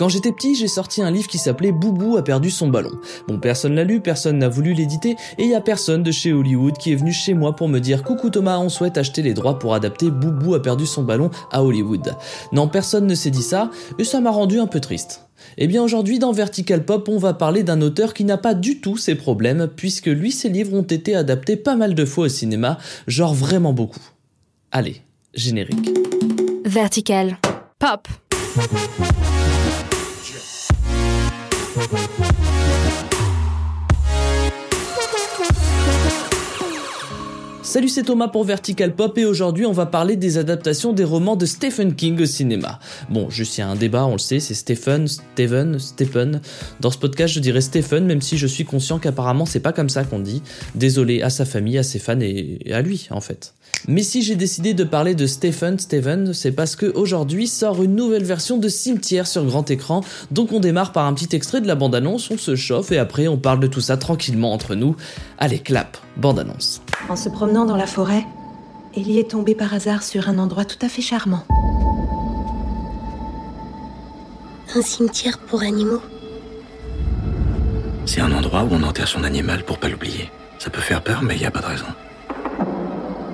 Quand j'étais petit, j'ai sorti un livre qui s'appelait Boubou a perdu son ballon. Bon, personne l'a lu, personne n'a voulu l'éditer, et il y a personne de chez Hollywood qui est venu chez moi pour me dire Coucou Thomas, on souhaite acheter les droits pour adapter Boubou a perdu son ballon à Hollywood. Non, personne ne s'est dit ça, et ça m'a rendu un peu triste. Eh bien aujourd'hui dans Vertical Pop, on va parler d'un auteur qui n'a pas du tout ces problèmes, puisque lui ses livres ont été adaptés pas mal de fois au cinéma, genre vraiment beaucoup. Allez, générique. Vertical Pop. Thank you. Salut, c'est Thomas pour Vertical Pop et aujourd'hui on va parler des adaptations des romans de Stephen King au cinéma. Bon, juste il y a un débat, on le sait, c'est Stephen, Stephen, Stephen. Dans ce podcast, je dirais Stephen, même si je suis conscient qu'apparemment c'est pas comme ça qu'on dit. Désolé à sa famille, à ses fans et à lui en fait. Mais si j'ai décidé de parler de Stephen Steven, c'est parce que aujourd'hui sort une nouvelle version de Cimetière sur grand écran, donc on démarre par un petit extrait de la bande-annonce, on se chauffe et après on parle de tout ça tranquillement entre nous. Allez, clap, bande-annonce. En se promenant dans la forêt, Ellie est tombée par hasard sur un endroit tout à fait charmant. Un cimetière pour animaux. C'est un endroit où on enterre son animal pour pas l'oublier. Ça peut faire peur, mais il n'y a pas de raison.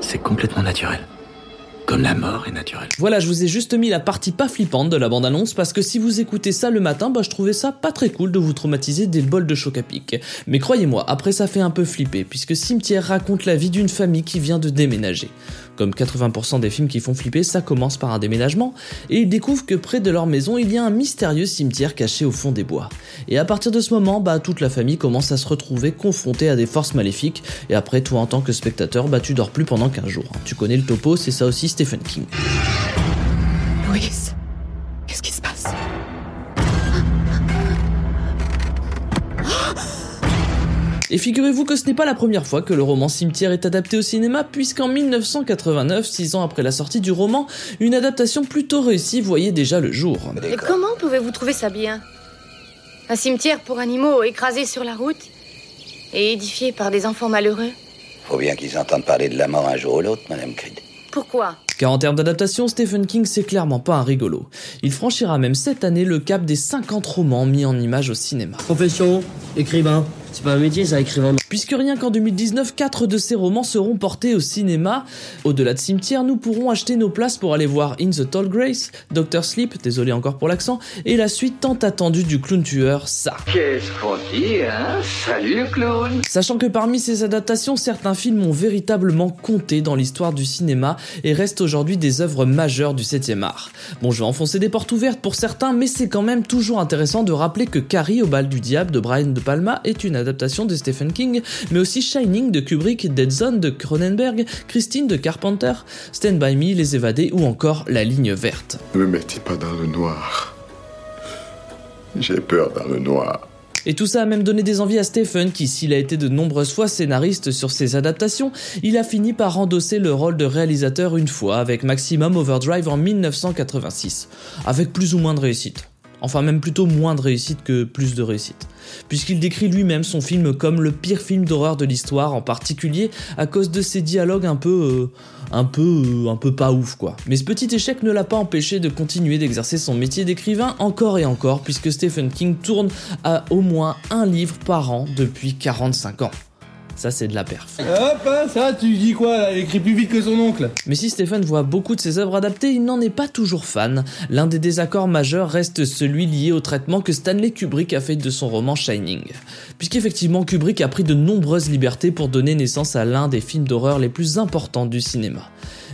C'est complètement naturel. Voilà, je vous ai juste mis la partie pas flippante de la bande-annonce parce que si vous écoutez ça le matin, bah je trouvais ça pas très cool de vous traumatiser des bols de choc à pic. Mais croyez-moi, après ça fait un peu flipper puisque Cimetière raconte la vie d'une famille qui vient de déménager. Comme 80% des films qui font flipper, ça commence par un déménagement, et ils découvrent que près de leur maison, il y a un mystérieux cimetière caché au fond des bois. Et à partir de ce moment, bah, toute la famille commence à se retrouver confrontée à des forces maléfiques, et après, toi en tant que spectateur, bah, tu dors plus pendant 15 jours. Tu connais le topo, c'est ça aussi Stephen King. Et figurez-vous que ce n'est pas la première fois que le roman Cimetière est adapté au cinéma, puisqu'en 1989, six ans après la sortie du roman, une adaptation plutôt réussie voyait déjà le jour. Et comment pouvez-vous trouver ça bien? Un cimetière pour animaux écrasés sur la route et édifié par des enfants malheureux? Faut bien qu'ils entendent parler de la mort un jour ou l'autre, Madame Creed. Pourquoi? Car en termes d'adaptation, Stephen King c'est clairement pas un rigolo. Il franchira même cette année le cap des 50 romans mis en images au cinéma. Profession, écrivain. C'est pas un métier, ça, écrivain. Puisque rien qu'en 2019, 4 de ces romans seront portés au cinéma. Au-delà de Cimetière, nous pourrons acheter nos places pour aller voir In the Tall Grace, Doctor Sleep, désolé encore pour l'accent, et la suite tant attendue du clown tueur, ça. Qu'est-ce qu'on dit, hein? Salut clown Sachant que parmi ces adaptations, certains films ont véritablement compté dans l'histoire du cinéma et restent aujourd'hui des œuvres majeures du 7 art. Bon, je vais enfoncer des portes ouvertes pour certains, mais c'est quand même toujours intéressant de rappeler que Carrie au bal du diable de Brian De Palma est une adaptation de Stephen King, mais aussi Shining de Kubrick, Dead Zone de Cronenberg, Christine de Carpenter, Stand By Me, Les Évadés ou encore La Ligne Verte. Ne me mettez pas dans le noir. J'ai peur dans le noir. Et tout ça a même donné des envies à Stephen, qui s'il a été de nombreuses fois scénariste sur ses adaptations, il a fini par endosser le rôle de réalisateur une fois avec Maximum Overdrive en 1986, avec plus ou moins de réussite. Enfin même plutôt moins de réussite que plus de réussite. Puisqu'il décrit lui-même son film comme le pire film d'horreur de l'histoire, en particulier à cause de ses dialogues un peu... Euh, un peu... Euh, un peu pas ouf quoi. Mais ce petit échec ne l'a pas empêché de continuer d'exercer son métier d'écrivain encore et encore, puisque Stephen King tourne à au moins un livre par an depuis 45 ans. Ça, c'est de la perf. Hop, hein, ça, tu dis quoi là Il écrit plus vite que son oncle. Mais si Stephen voit beaucoup de ses œuvres adaptées, il n'en est pas toujours fan. L'un des désaccords majeurs reste celui lié au traitement que Stanley Kubrick a fait de son roman Shining. Puisqu'effectivement, Kubrick a pris de nombreuses libertés pour donner naissance à l'un des films d'horreur les plus importants du cinéma.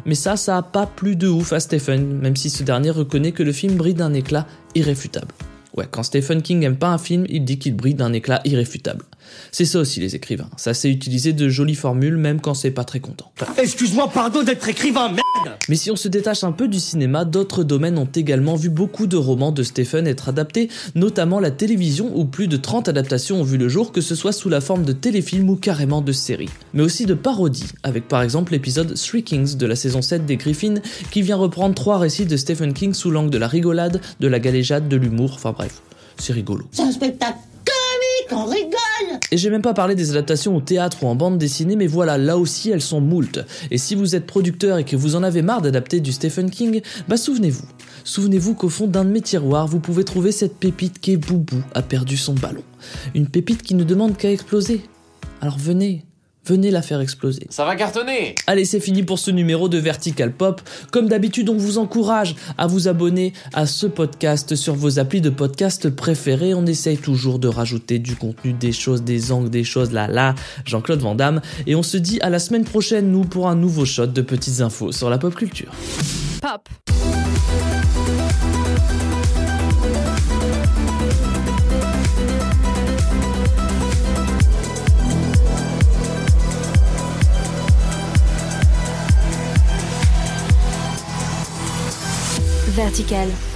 Mais ça, ça a pas plus de ouf à Stephen, même si ce dernier reconnaît que le film brille d'un éclat irréfutable. Ouais, quand Stephen King aime pas un film, il dit qu'il brille d'un éclat irréfutable. C'est ça aussi les écrivains. Ça sait utiliser de jolies formules même quand c'est pas très content. Excuse-moi, pardon d'être écrivain, merde Mais si on se détache un peu du cinéma, d'autres domaines ont également vu beaucoup de romans de Stephen être adaptés, notamment la télévision où plus de 30 adaptations ont vu le jour, que ce soit sous la forme de téléfilms ou carrément de séries. Mais aussi de parodies, avec par exemple l'épisode Three Kings de la saison 7 des Griffins, qui vient reprendre trois récits de Stephen King sous l'angle de la rigolade, de la galéjade, de l'humour, enfin bref, c'est rigolo. C'est un spectacle comique, on rigole Et j'ai même pas parlé des adaptations au théâtre ou en bande dessinée, mais voilà, là aussi elles sont moultes. Et si vous êtes producteur et que vous en avez marre d'adapter du Stephen King, bah souvenez-vous. Souvenez-vous qu'au fond d'un de mes tiroirs, vous pouvez trouver cette pépite qui est Boubou a perdu son ballon. Une pépite qui ne demande qu'à exploser. Alors venez, venez la faire exploser. Ça va cartonner Allez, c'est fini pour ce numéro de Vertical Pop. Comme d'habitude, on vous encourage à vous abonner à ce podcast sur vos applis de podcast préférés. On essaye toujours de rajouter du contenu, des choses, des angles, des choses là là. Jean-Claude Van Damme. Et on se dit à la semaine prochaine, nous, pour un nouveau shot de petites infos sur la pop culture. Pop. Vertical.